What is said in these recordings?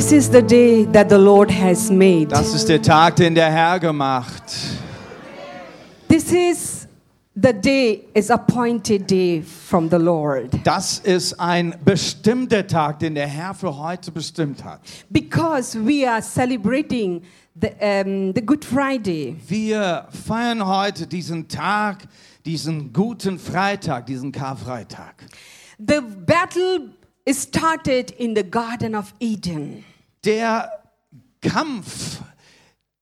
This is the day that the Lord has made. Das ist der Tag, den der Herr gemacht. This is the day is appointed day from the Lord Das ist ein bestimmter Tag, den der Herr für heute bestimmt hat. because we are celebrating the, um, the Good Friday. Wir feiern heute diesen Tag, diesen guten Freitag, diesen Karfreitag. The battle started in the Garden of Eden. Der Kampf,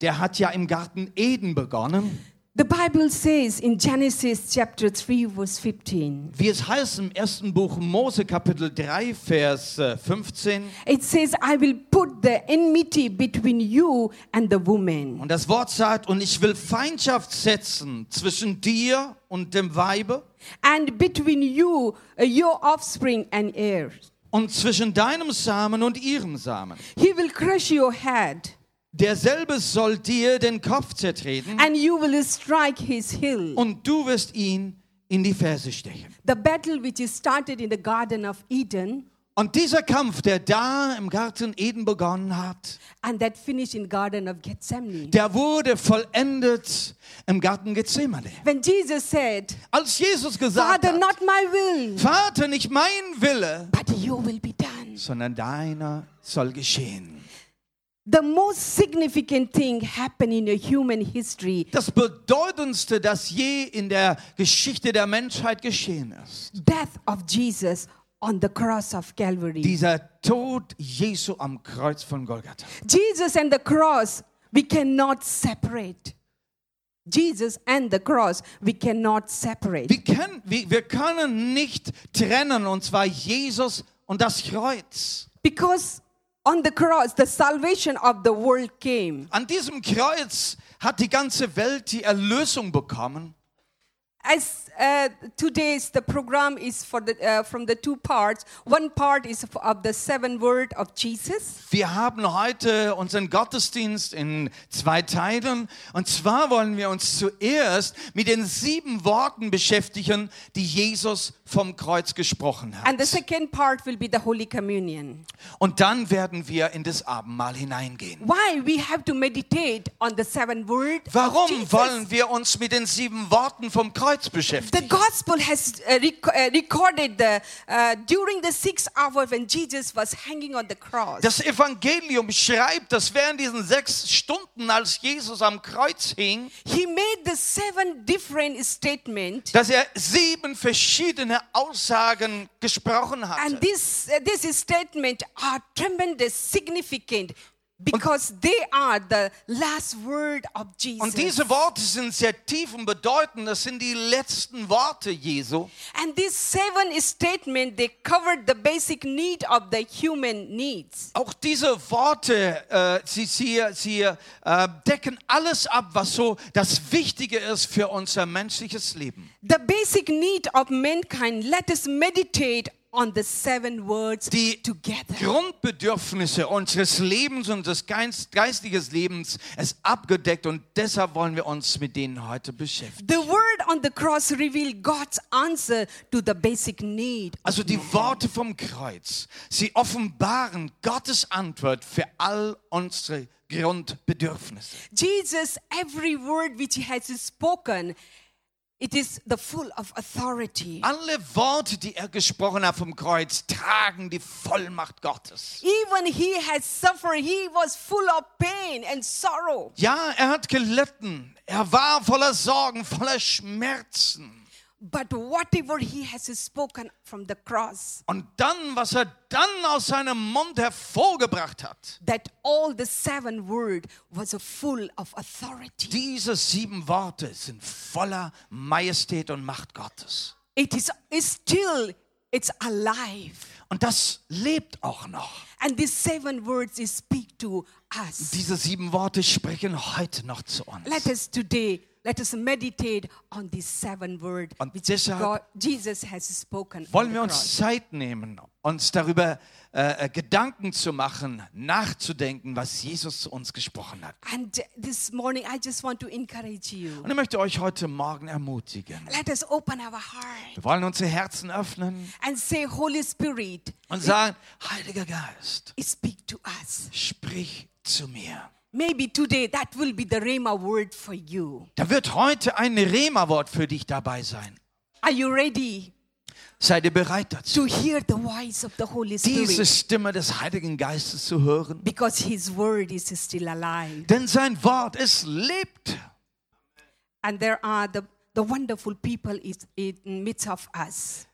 der hat ja im Garten Eden begonnen. The Bible says in Genesis chapter 3 verse 15. Wie es heißt im ersten Buch Mose Kapitel 3 Vers äh, 15 It says, I will put the enmity between you and the woman, und das Wort sagt und ich will Feindschaft setzen zwischen dir und dem Weibe and between you, uh, your offspring and heirs. Und zwischen deinem Samen und ihrem Samen. He will crush your head, Derselbe soll dir den Kopf zertreten and you will strike his heel. und du wirst ihn in die Ferse stechen. The battle which is started in the Garden of Eden Und dieser Kampf, der da im Garten Eden begonnen hat, and that in Garden of Gethsemane. der wurde vollendet im Garten Gethsemane. When Jesus said, Als Jesus gesagt Father, hat, not my will, Vater, nicht mein Wille, but your will be done. sondern deiner soll geschehen. The most significant thing happened in human history Das Bedeutendste, das je in der Geschichte der Menschheit geschehen ist, death of Jesus on the cross of Calvary. dieser Tod Jesu am Kreuz von Golgatha. Jesus and the cross, we cannot separate. Jesus and the cross, we cannot separate. Wir können, wir, wir können nicht trennen, und zwar Jesus und das Kreuz. Because on the cross, the salvation of the world came. An diesem Kreuz hat die ganze Welt die Erlösung bekommen. As uh, today's the program is for the uh, from the two parts. One part is of- the seven word of Jesus, Wir haben heute unseren Gottesdienst in zwei Teilen. Und zwar wollen wir uns zuerst mit den sieben Worten beschäftigen, die Jesus vom Kreuz gesprochen and the hat. second part will be the Holy Communion. Und dann werden wir in das Abendmahl hineingehen. Why we have to meditate on the seven word? of Warum wollen wir uns mit den sieben Worten vom Kreuz The beschäftigen? gospel has uh, uh, recorded the, uh, during the six hours when Jesus was hanging on the cross. Das Evangelium schreibt, dass während diesen sechs Stunden, als Jesus am Kreuz hing, he made the seven different statements. dass er sieben verschiedene Aussagen gesprochen hatte. And this, uh, this statement are tremendous significant because they are the last word of Jesus. Und diese Worte sind sehr tief und bedeutend. Das sind die letzten Worte Jesu. and these seven statements, they covered the basic need of the human needs. Auch diese Worte, äh, sie, sie, sie äh, decken alles ab, was so das Wichtige ist für unser menschliches Leben. The basic need of mankind, let us meditate on the seven words Die together. Grundbedürfnisse unseres Lebens und des Geist, geistigen Lebens ist abgedeckt und deshalb wollen wir uns mit denen heute beschäftigen. The word on the cross reveal God's answer to the basic need. Also die Worte vom Kreuz, sie offenbaren Gottes Antwort für all unsere Grundbedürfnisse. Jesus, every word which he has spoken, it is the full of authority. Alle Worte, die er gesprochen hat vom Kreuz, tragen die Vollmacht Gottes. Even he has suffered, he was full of pain and sorrow. Ja, er hat gelitten. Er war voller Sorgen, voller Schmerzen. But whatever he has spoken from the cross, Und dann, was er dann aus seinem Mund hervorgebracht hat, that all the seven word was full of authority. diese sieben Worte sind voller Majestät und Macht Gottes. It is still it's alive. Und das lebt auch noch. And these seven words speak to us. Diese sieben Worte sprechen heute noch zu uns. Let us today let us meditate on these seven words Und which God, Jesus has spoken. Wollen wir uns Zeit nehmen, uns darüber äh, äh, Gedanken zu machen, nachzudenken, was Jesus zu uns gesprochen hat. And this morning, I just want to encourage you. Und ich möchte euch heute Morgen ermutigen. Let us open our heart Wir wollen unsere Herzen öffnen and say, Holy Spirit, und sagen, Heiliger Geist, speak to us. sprich zu mir. Maybe today that will be the Rhema word for you. Da wird heute ein Rema-Wort für dich dabei sein. Are you ready Seid ihr bereit dazu? to hear the voice of the Holy Diese Spirit? Stimme des Heiligen Geistes zu hören. Because His word is still alive. Denn sein Wort, es lebt. And there are the, the wonderful people in midst of us.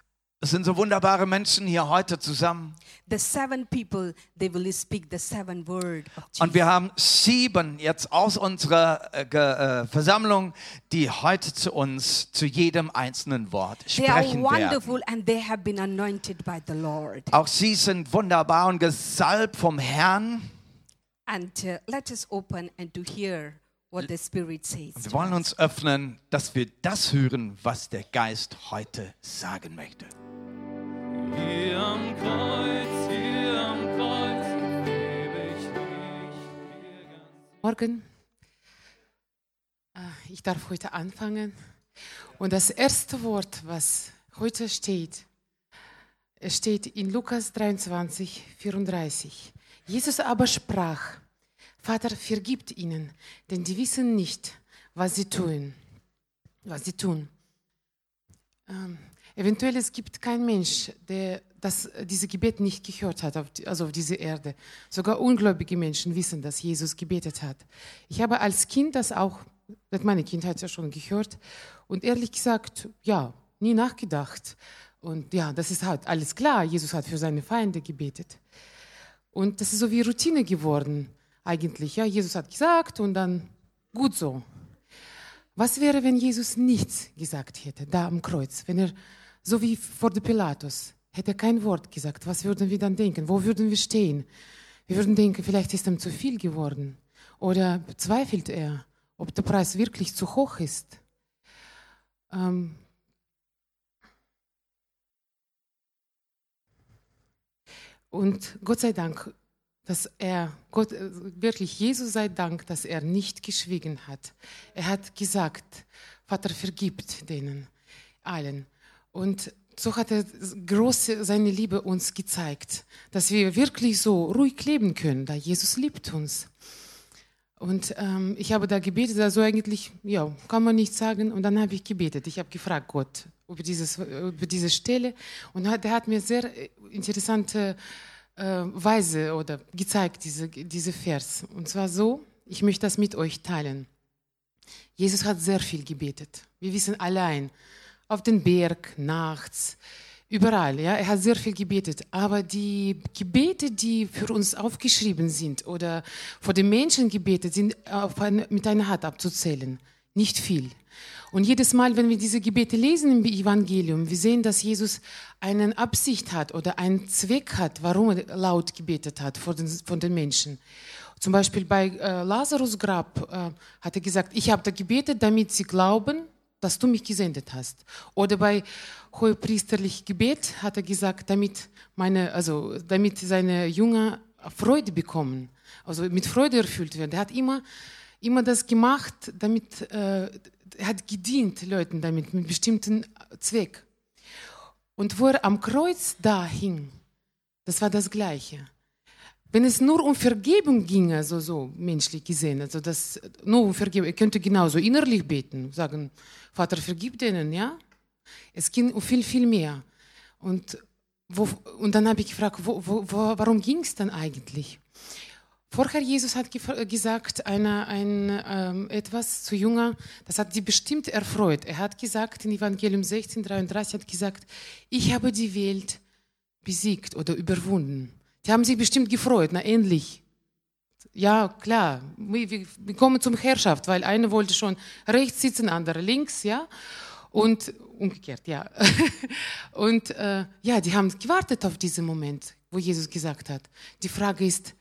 Es sind so wunderbare Menschen hier heute zusammen. The seven people, they will speak the seven word Und wir haben sieben jetzt aus unserer äh, äh, Versammlung, die heute zu uns, zu jedem einzelnen Wort They are sprechen werden. wonderful and they have been anointed by the Lord. Auch sie sind wunderbar und gesalbt vom Herrn. And uh, let us open and to hear what the Spirit says. Wir wollen uns öffnen, dass wir das hören, was der Geist heute sagen möchte. Morgen. Äh, Ich darf heute anfangen. Und das erste Wort, was heute steht, steht in Lukas 23, 34. Jesus aber sprach, Vater, vergibt ihnen, denn die wissen nicht, was sie tun. Was sie tun. Eventuell es gibt keinen Mensch, der das, diese Gebet nicht gehört hat, auf also auf dieser Erde. Sogar ungläubige Menschen wissen, dass Jesus gebetet hat. Ich habe als Kind das auch, seit meiner Kindheit ja schon gehört und ehrlich gesagt, ja, nie nachgedacht. Und ja, das ist halt alles klar. Jesus hat für seine Feinde gebetet. Und das ist so wie Routine geworden, eigentlich. Ja, Jesus hat gesagt und dann gut so. Was wäre, wenn Jesus nichts gesagt hätte, da am Kreuz? Wenn er, so wie vor dem Pilatus, hätte er kein Wort gesagt. Was würden wir dann denken? Wo würden wir stehen? Wir würden denken, vielleicht ist ihm zu viel geworden. Oder bezweifelt er, ob der Preis wirklich zu hoch ist? Ähm, und Gott sei Dank, dass er, Gott, äh, wirklich Jesus sei Dank, dass er nicht geschwiegen hat. Er hat gesagt, Vater, vergibt denen allen. Und so hat er große seine Liebe uns gezeigt, dass wir wirklich so ruhig leben können, da Jesus liebt uns. Und ähm, ich habe da gebetet, also eigentlich, ja, kann man nicht sagen. Und dann habe ich gebetet. Ich habe gefragt Gott über, dieses, über diese Stelle. Und der hat mir sehr äh, interessante äh, Weise oder gezeigt, diese, diese Vers. Und zwar so, ich möchte das mit euch teilen. Jesus hat sehr viel gebetet. Wir wissen allein, auf den Berg, nachts, überall. Ja, er hat sehr viel gebetet. Aber die Gebete, die für uns aufgeschrieben sind oder vor den Menschen gebetet, sind eine, mit einer Hand abzuzählen. Nicht viel. Und jedes Mal, wenn wir diese Gebete lesen im Evangelium, wir sehen, dass Jesus eine Absicht hat oder einen Zweck hat, warum er laut gebetet hat vor den, von den Menschen. Zum Beispiel bei äh, Lazarus Grab äh, hat er gesagt, ich habe da gebetet, damit sie glauben, dass du mich gesendet hast. Oder bei hohepriesterlich Gebet hat er gesagt, damit meine, also damit seine Jünger Freude bekommen, also mit Freude erfüllt werden. Er hat immer, immer das gemacht, damit äh, er hat gedient Leuten damit mit bestimmten Zweck. Und wo er am Kreuz da hing, das war das Gleiche. Wenn es nur um Vergebung ginge, also so menschlich gesehen, also das nur um Vergebung, er könnte genauso innerlich beten, sagen, Vater, vergib denen, ja? Es ging um viel, viel mehr. Und, wo, und dann habe ich gefragt, wo, wo, warum ging es dann eigentlich? Vorher Jesus hat gesagt, eine, ein, ähm, etwas zu Jünger, das hat die bestimmt erfreut. Er hat gesagt in Evangelium 16, 33, hat gesagt, ich habe die Welt besiegt oder überwunden. Die haben sich bestimmt gefreut, na endlich. Ja, klar, wir, wir, kommen zum Herrschaft, weil eine wollte schon rechts sitzen, andere links, ja. Und umgekehrt, ja. Und äh, ja, die haben gewartet auf diesen Moment, wo Jesus gesagt hat. Die Frage ist,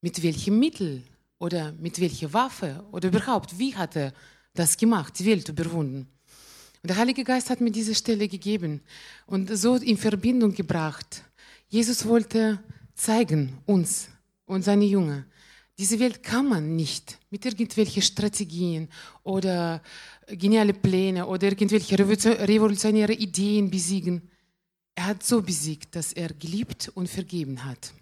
mit welchem Mittel oder mit welcher Waffe oder überhaupt, wie hat er das gemacht, die Welt überwunden? Und der Heilige Geist hat mir diese Stelle gegeben und so in Verbindung gebracht. Jesus wollte zeigen uns und seine Jünger, diese Welt kann man nicht mit irgendwelchen Strategien oder geniale Pläne oder irgendwelche revolution- revolutionäre Ideen besiegen. Er hat so besiegt, dass er geliebt und vergeben hat.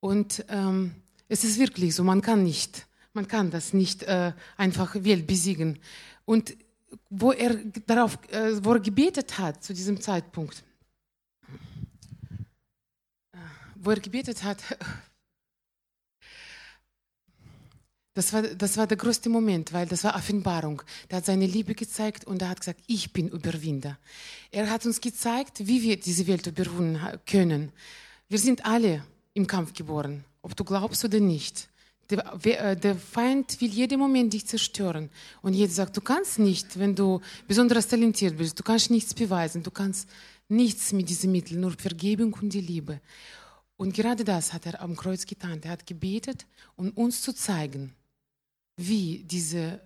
Und ähm, Es ist wirklich so, man kann nicht, man kann das nicht äh, einfach Welt besiegen. Und wo er darauf, äh, wo er gebetet hat zu diesem Zeitpunkt, äh, wo er gebetet hat, das war, das war der größte Moment, weil das war Offenbarung. Der hat seine Liebe gezeigt und er hat gesagt, ich bin Überwinder. Er hat uns gezeigt, wie wir diese Welt überwinden können. Wir sind alle im Kampf geboren, ob du glaubst oder nicht. Der, äh, der Feind will jeden Moment dich zerstören. Und jeder sagt, du kannst nicht, wenn du besonders talentiert bist, du kannst nichts beweisen, du kannst nichts mit diesen Mitteln, nur Vergebung und die Liebe. Und gerade das hat er am Kreuz getan. Er hat gebetet, um uns zu zeigen, wie diese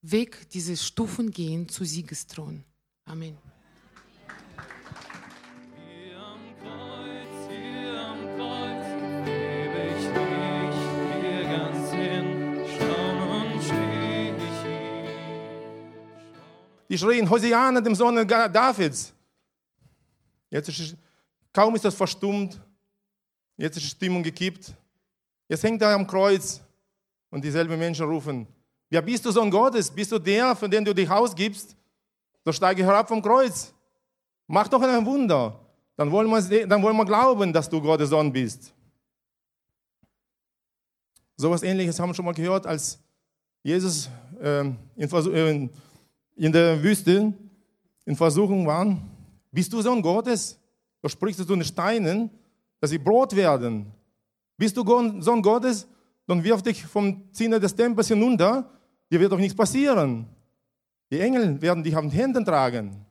Weg, diese Stufen gehen zu Siegesthron. Amen. Hier am Kreuz, hier am Kreuz, lebe ich nicht hier ganz hin, staunend steh ich hier. Die schrien, Hosiana, dem Sohn Davids. Jetzt ist es, kaum ist das verstummt, jetzt ist die Stimmung gekippt. Jetzt hängt er am Kreuz und dieselben Menschen rufen, ja, bist du Sohn Gottes? Bist du der, von dem du dich ausgibst? So steige herab vom Kreuz. Mach doch ein Wunder. Dann wollen, wir, dann wollen wir glauben, dass du Gottes Sohn bist. So etwas Ähnliches haben wir schon mal gehört, als Jesus ähm, in, Versuch, äh, in der Wüste in Versuchung waren. Bist du Sohn Gottes? So sprichst du zu den Steinen, dass sie Brot werden. Bist du Sohn Gottes? Dann wirf dich vom Zinne des Tempels hinunter. Dir wird doch nichts passieren. Die Engel werden dich auf den Händen tragen.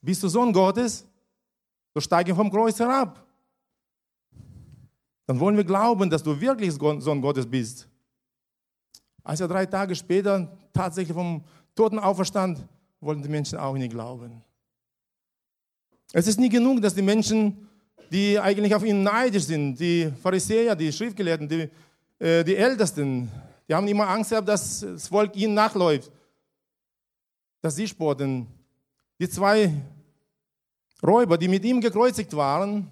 Bist du Sohn Gottes? So steige vom Kreuz herab. Dann wollen wir glauben, dass du wirklich Sohn Gottes bist. Als er drei Tage später tatsächlich vom Toten auferstand, wollten die Menschen auch nicht glauben. Es ist nie genug, dass die Menschen, die eigentlich auf ihn neidisch sind, die Pharisäer, die Schriftgelehrten, die, äh, die Ältesten, die haben immer Angst gehabt, dass das Volk ihnen nachläuft, dass sie spotten. Die zwei Räuber, die mit ihm gekreuzigt waren,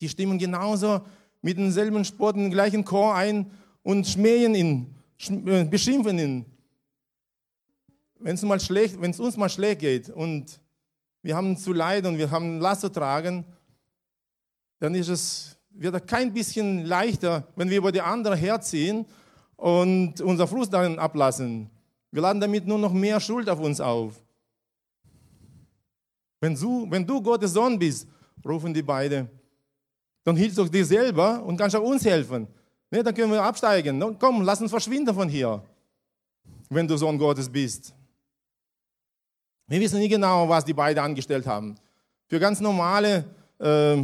die stimmen genauso mit denselben Spott in den gleichen Chor ein und schmähen ihn, äh, beschimpfen ihn. Wenn es uns mal schlecht geht und wir haben zu leiden und wir haben Last zu tragen, dann ist es, wird es kein bisschen leichter, wenn wir über die anderen herziehen und unser Frust darin ablassen. Wir laden damit nur noch mehr Schuld auf uns auf. Wenn du, wenn du Gottes Sohn bist, rufen die beiden, dann hilfst du dir selber und kannst auch uns helfen. Ne, dann können wir absteigen. No, komm, lass uns verschwinden von hier, wenn du Sohn Gottes bist. Wir wissen nicht genau, was die beiden angestellt haben. Für ganz normale, äh,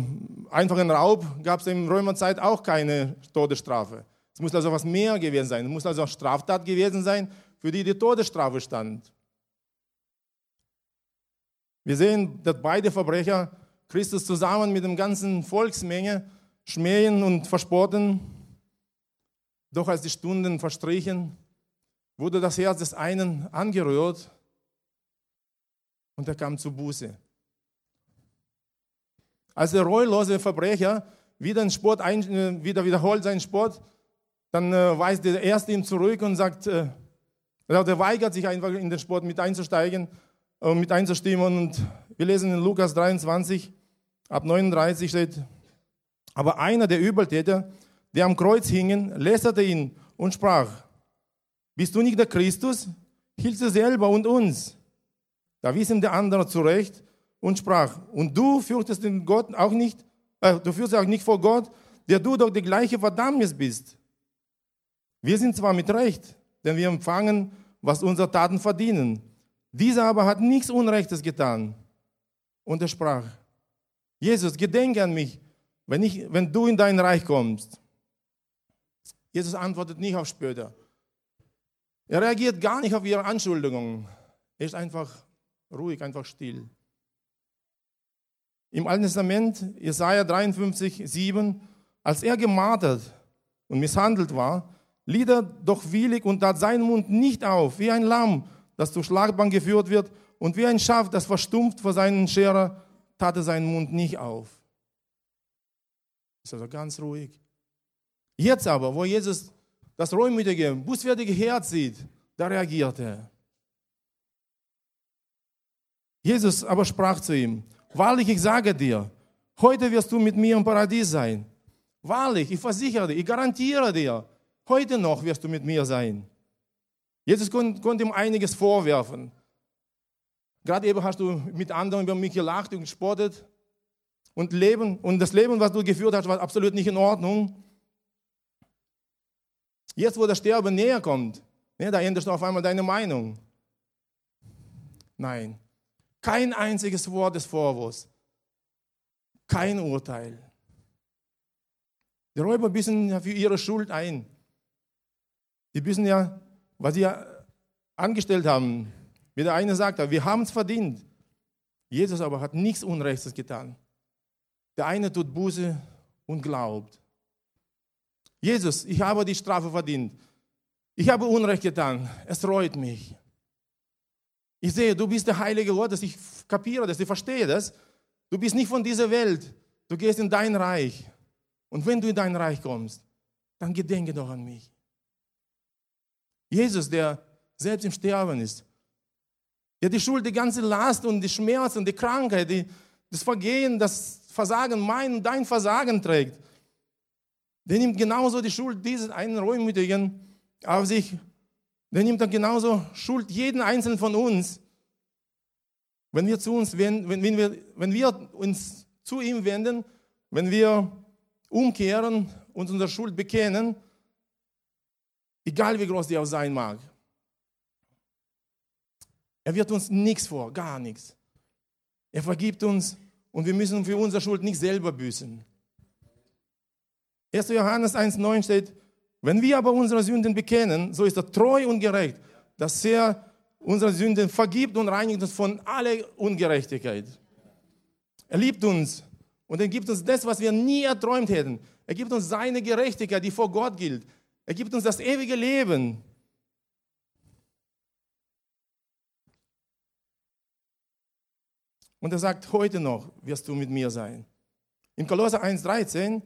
einfachen Raub gab es in Römerzeit auch keine Todesstrafe. Es muss also was mehr gewesen sein. Es muss also eine Straftat gewesen sein, für die die Todesstrafe stand. Wir sehen, dass beide Verbrecher Christus zusammen mit dem ganzen Volksmenge schmähen und verspotten. Doch als die Stunden verstrichen, wurde das Herz des einen angerührt und er kam zur Buße. Als der reuelose Verbrecher wieder, einen Sport ein, äh, wieder wiederholt seinen Sport, dann äh, weist der Erste ihm zurück und sagt, äh, er weigert sich einfach in den Sport mit einzusteigen, äh, mit einzustimmen. Und wir lesen in Lukas 23, ab 39 steht, aber einer der Übeltäter, der am Kreuz hingen, lästerte ihn und sprach, bist du nicht der Christus? Hilf dir selber und uns. Da wies ihm der andere zurecht und sprach, und du fürchtest den Gott auch nicht, äh, du fürchtest auch nicht vor Gott, der du doch die gleiche Verdammnis bist. Wir sind zwar mit Recht, denn wir empfangen, was unsere Taten verdienen. Dieser aber hat nichts Unrechtes getan. Und er sprach, Jesus, gedenke an mich, wenn, ich, wenn du in dein Reich kommst. Jesus antwortet nicht auf später. Er reagiert gar nicht auf ihre Anschuldigungen. Er ist einfach ruhig, einfach still. Im Alten Testament, Jesaja 53, 7, als er gemartert und misshandelt war, litt er doch willig und tat seinen Mund nicht auf, wie ein Lamm, das zur Schlagbank geführt wird, und wie ein Schaf, das verstumpft vor seinen Scherer, tat er seinen Mund nicht auf. Ist also ganz ruhig. Jetzt aber, wo Jesus das reumütige, bußfertige Herz sieht, da reagiert er. Jesus aber sprach zu ihm, wahrlich, ich sage dir, heute wirst du mit mir im Paradies sein. Wahrlich, ich versichere dir, ich garantiere dir, heute noch wirst du mit mir sein. Jesus kon, konnte ihm einiges vorwerfen. Gerade eben hast du mit anderen über mich gelacht und gespottet. Und, Leben, und das Leben, was du geführt hast, war absolut nicht in Ordnung. Jetzt, wo das Sterben näher kommt, ne, da änderst du auf einmal deine Meinung. Nein, kein einziges Wort des Vorwurfs, kein Urteil. Die Räuber büßen ja für ihre Schuld ein. Die büßen ja, was sie angestellt haben. Wie der eine sagt, wir haben es verdient. Jesus aber hat nichts Unrechtes getan. Der eine tut Buße und glaubt. Jesus, ich habe die Strafe verdient. Ich habe Unrecht getan. Es reut mich. Ich sehe, du bist der Heilige Gottes. Ich kapiere das, ich verstehe das. Du bist nicht von dieser Welt. Du gehst in dein Reich. Und wenn du in dein Reich kommst, dann gedenke doch an mich. Jesus, der selbst im Sterben ist, der die Schuld, die ganze Last und die Schmerzen, die Krankheit, die, das Vergehen, das Versagen, mein und dein Versagen trägt, der nimmt genauso die Schuld dieses einen Reumütigen auf sich. Der nimmt dann genauso Schuld jeden einzelnen von uns. Wenn wir, zu uns wenden, wenn, wenn, wir, wenn wir uns zu ihm wenden, wenn wir umkehren und unsere Schuld bekennen, egal wie groß die auch sein mag. Er wird uns nichts vor, gar nichts. Er vergibt uns und wir müssen für unsere Schuld nicht selber büßen. 1. Johannes 1,9 steht, wenn wir aber unsere Sünden bekennen, so ist er treu und gerecht, dass er unsere Sünden vergibt und reinigt uns von aller Ungerechtigkeit. Er liebt uns und er gibt uns das, was wir nie erträumt hätten. Er gibt uns seine Gerechtigkeit, die vor Gott gilt. Er gibt uns das ewige Leben. Und er sagt, heute noch wirst du mit mir sein. In Kolosser 1,13,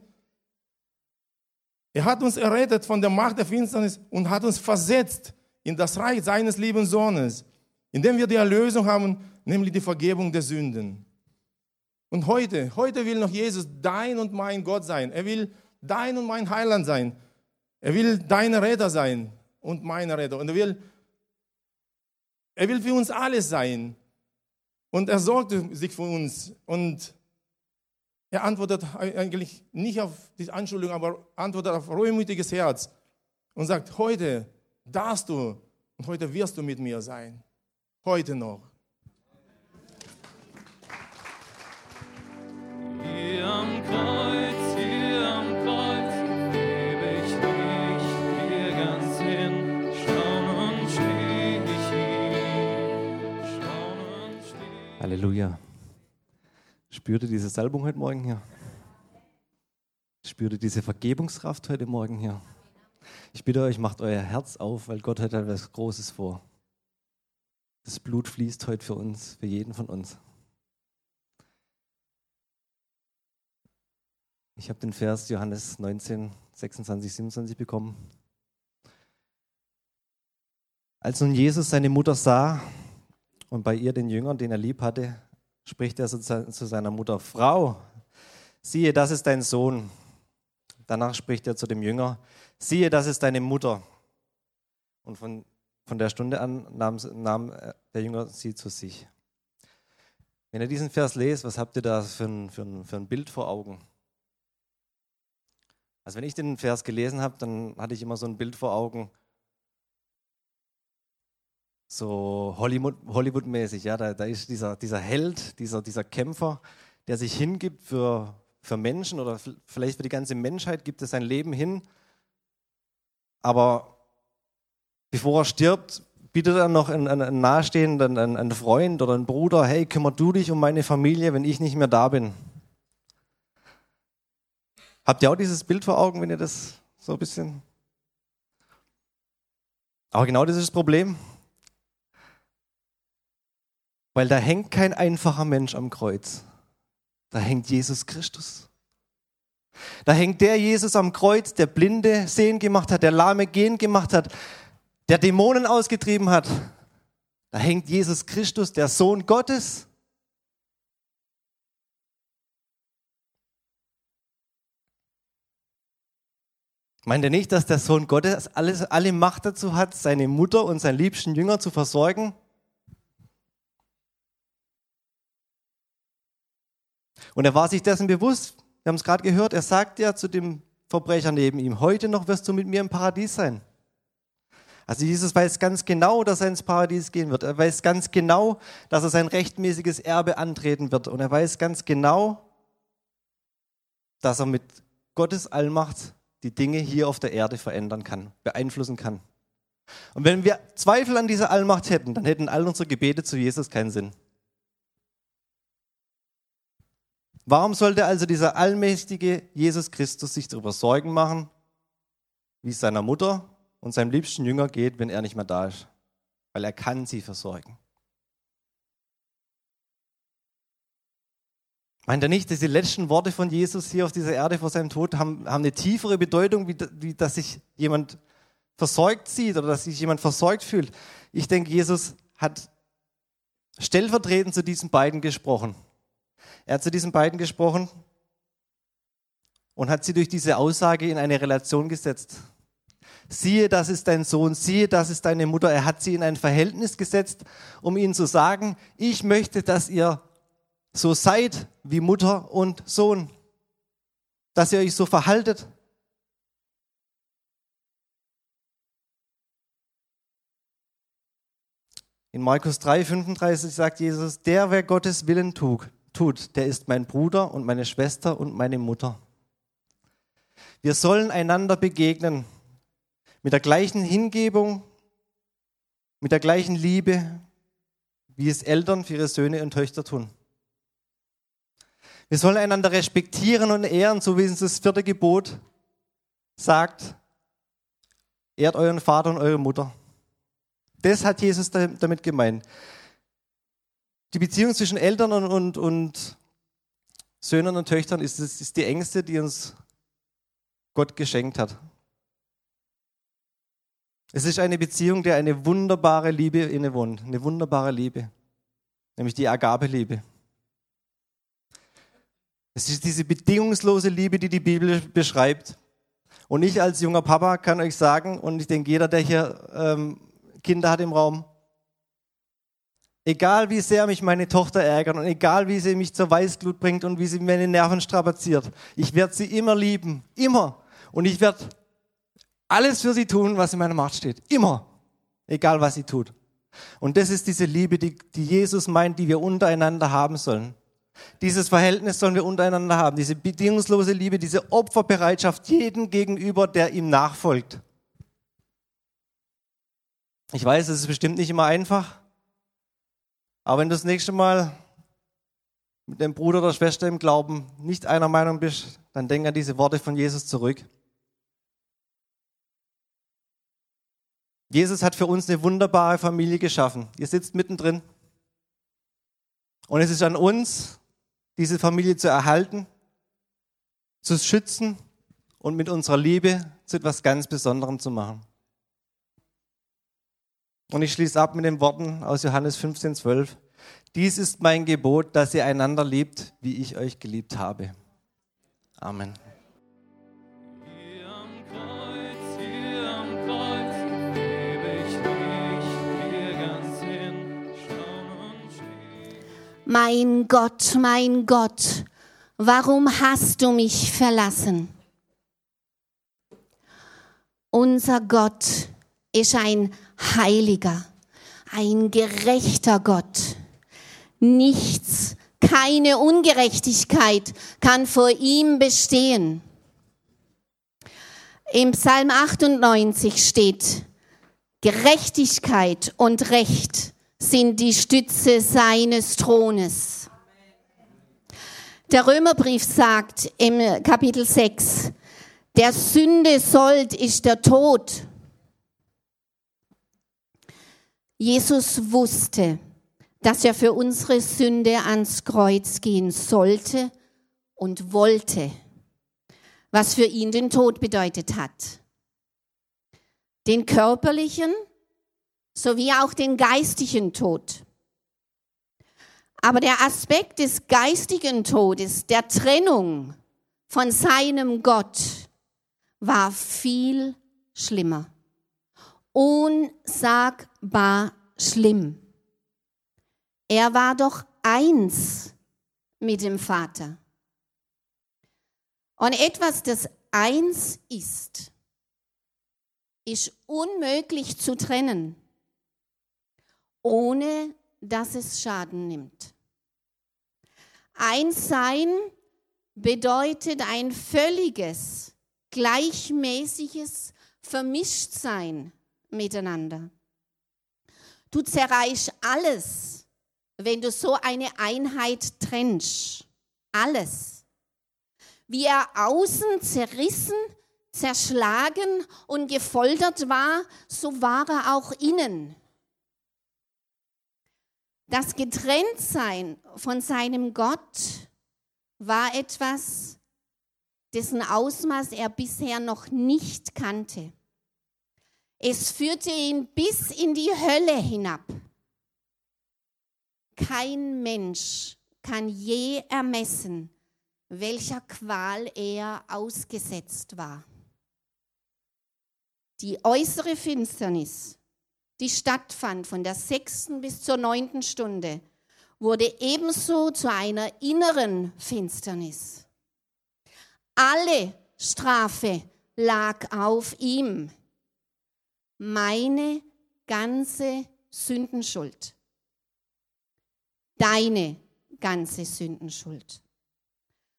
er hat uns errettet von der Macht der Finsternis und hat uns versetzt in das Reich seines lieben Sohnes, indem wir die Erlösung haben, nämlich die Vergebung der Sünden. Und heute, heute will noch Jesus dein und mein Gott sein. Er will dein und mein Heiland sein. Er will dein Retter sein und mein Retter. Und er will, er will für uns alles sein. Und er sorgte sich für uns. Und er antwortet eigentlich nicht auf die Anschuldigung, aber antwortet auf reumütiges Herz und sagt, heute darfst du und heute wirst du mit mir sein. Heute noch. Hier am Kreuz, hier am Kreuz, gebe ich mich dir ganz hin. Staunend steh ich hier, staunend steh ich Halleluja. Spürt ihr diese Salbung heute Morgen hier? Spürt ihr diese Vergebungskraft heute Morgen hier? Ich bitte euch, macht euer Herz auf, weil Gott hat etwas Großes vor. Das Blut fließt heute für uns, für jeden von uns. Ich habe den Vers Johannes 19, 26, 27 bekommen. Als nun Jesus seine Mutter sah und bei ihr den Jüngern, den er lieb hatte, spricht er zu se- zu seiner Mutter, Frau, siehe, das ist dein Sohn. Danach spricht er zu dem Jünger, siehe, das ist deine Mutter. Und von, von der Stunde an nahm, nahm äh, der Jünger sie zu sich. Wenn ihr diesen Vers lest, was habt ihr da für ein, für ein, für ein Bild vor Augen? Also wenn ich den Vers gelesen habe, dann hatte ich immer so ein Bild vor Augen, so Hollywood, Hollywood-mäßig, ja, da, da ist dieser, dieser Held, dieser, dieser Kämpfer, der sich hingibt für, für Menschen oder vielleicht für die ganze Menschheit, gibt es sein Leben hin, aber bevor er stirbt, bittet er noch einen, einen, einen Nahestehenden, einen, einen Freund oder einen Bruder, hey, kümmer du dich um meine Familie, wenn ich nicht mehr da bin. Habt ihr auch dieses Bild vor Augen, wenn ihr das so ein bisschen... Aber genau das ist das Problem. Weil da hängt kein einfacher Mensch am Kreuz. Da hängt Jesus Christus. Da hängt der Jesus am Kreuz, der Blinde sehen gemacht hat, der Lahme gehen gemacht hat, der Dämonen ausgetrieben hat. Da hängt Jesus Christus, der Sohn Gottes. Meint ihr nicht, dass der Sohn Gottes alles, alle Macht dazu hat, seine Mutter und seinen liebsten Jünger zu versorgen? Und er war sich dessen bewusst. Wir haben es gerade gehört. Er sagt ja zu dem Verbrecher neben ihm, heute noch wirst du mit mir im Paradies sein. Also Jesus weiß ganz genau, dass er ins Paradies gehen wird. Er weiß ganz genau, dass er sein rechtmäßiges Erbe antreten wird. Und er weiß ganz genau, dass er mit Gottes Allmacht die Dinge hier auf der Erde verändern kann, beeinflussen kann. Und wenn wir Zweifel an dieser Allmacht hätten, dann hätten all unsere Gebete zu Jesus keinen Sinn. Warum sollte also dieser allmächtige Jesus Christus sich darüber Sorgen machen, wie es seiner Mutter und seinem liebsten Jünger geht, wenn er nicht mehr da ist? Weil er kann sie versorgen. Meint er nicht, diese letzten Worte von Jesus hier auf dieser Erde vor seinem Tod haben, haben eine tiefere Bedeutung, wie, wie dass sich jemand versorgt sieht oder dass sich jemand versorgt fühlt? Ich denke, Jesus hat stellvertretend zu diesen beiden gesprochen. Er hat zu diesen beiden gesprochen und hat sie durch diese Aussage in eine Relation gesetzt. Siehe, das ist dein Sohn, siehe, das ist deine Mutter. Er hat sie in ein Verhältnis gesetzt, um ihnen zu sagen, ich möchte, dass ihr so seid wie Mutter und Sohn, dass ihr euch so verhaltet. In Markus 3, 35 sagt Jesus, der, wer Gottes Willen tut, tut, der ist mein Bruder und meine Schwester und meine Mutter. Wir sollen einander begegnen mit der gleichen Hingebung, mit der gleichen Liebe, wie es Eltern für ihre Söhne und Töchter tun. Wir sollen einander respektieren und ehren, so wie es das vierte Gebot sagt. Ehrt euren Vater und eure Mutter. Das hat Jesus damit gemeint. Die Beziehung zwischen Eltern und, und, und Söhnen und Töchtern ist, ist die engste, die uns Gott geschenkt hat. Es ist eine Beziehung, der eine wunderbare Liebe innewohnt, eine wunderbare Liebe, nämlich die Agape-Liebe. Es ist diese bedingungslose Liebe, die die Bibel beschreibt. Und ich als junger Papa kann euch sagen, und ich denke, jeder, der hier ähm, Kinder hat im Raum, egal wie sehr mich meine Tochter ärgert und egal wie sie mich zur Weißglut bringt und wie sie meine Nerven strapaziert, ich werde sie immer lieben, immer. Und ich werde alles für sie tun, was in meiner Macht steht, immer, egal was sie tut. Und das ist diese Liebe, die, die Jesus meint, die wir untereinander haben sollen. Dieses Verhältnis sollen wir untereinander haben, diese bedingungslose Liebe, diese Opferbereitschaft jedem gegenüber, der ihm nachfolgt. Ich weiß, es ist bestimmt nicht immer einfach, aber wenn du das nächste Mal mit dem Bruder oder Schwester im Glauben nicht einer Meinung bist, dann denk an diese Worte von Jesus zurück. Jesus hat für uns eine wunderbare Familie geschaffen. Ihr sitzt mittendrin. Und es ist an uns, diese Familie zu erhalten, zu schützen und mit unserer Liebe zu etwas ganz Besonderem zu machen. Und ich schließe ab mit den Worten aus Johannes 15, 12. Dies ist mein Gebot, dass ihr einander liebt, wie ich euch geliebt habe. Amen. Hier am Kreuz, hier am Kreuz, gebe ich mich dir ganz hin, schauen und stehen. Mein Gott, mein Gott, warum hast du mich verlassen? Unser Gott ist ein heiliger, ein gerechter Gott. Nichts, keine Ungerechtigkeit kann vor ihm bestehen. Im Psalm 98 steht, Gerechtigkeit und Recht sind die Stütze seines Thrones. Der Römerbrief sagt im Kapitel 6, der Sünde Sold ist der Tod. Jesus wusste, dass er für unsere Sünde ans Kreuz gehen sollte und wollte. was für ihn den Tod bedeutet hat. Den körperlichen sowie auch den geistigen Tod. Aber der Aspekt des geistigen Todes, der Trennung von seinem Gott, war viel schlimmer. Unsagbar schlimm. Er war doch eins mit dem Vater. Und etwas, das eins ist, ist unmöglich zu trennen, ohne dass es Schaden nimmt. Einssein bedeutet ein völliges, gleichmäßiges Vermischtsein miteinander. Du zerreißt alles, wenn du so eine Einheit trennst. Alles. Wie er außen zerrissen, zerschlagen und gefoltert war, so war er auch innen. Das Getrenntsein von seinem Gott war etwas, dessen Ausmaß er bisher noch nicht kannte. Es führte ihn bis in die Hölle hinab. Kein Mensch kann je ermessen, welcher Qual er ausgesetzt war. Die äußere Finsternis, die stattfand von der sechsten bis zur neunten Stunde, wurde ebenso zu einer inneren Finsternis. Alle Strafe lag auf ihm. Meine ganze Sündenschuld. Deine ganze Sündenschuld.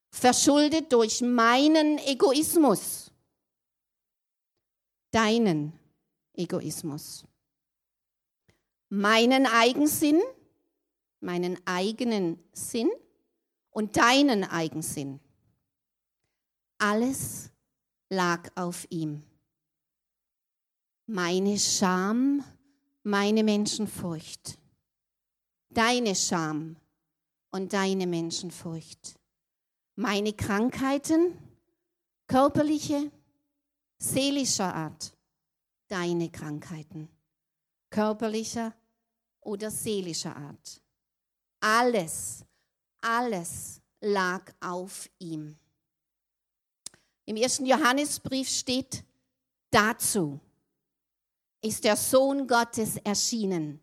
Verschuldet durch meinen Egoismus. Deinen Egoismus. Meinen Eigensinn meinen eigenen Sinn und deinen Eigensinn. Alles lag auf ihm. Meine Scham, meine Menschenfurcht. Deine Scham und deine Menschenfurcht. Meine Krankheiten, körperliche, seelischer Art. Deine Krankheiten, körperlicher oder seelischer Art. Alles, alles lag auf ihm. Im ersten Johannesbrief steht, dazu ist der Sohn Gottes erschienen,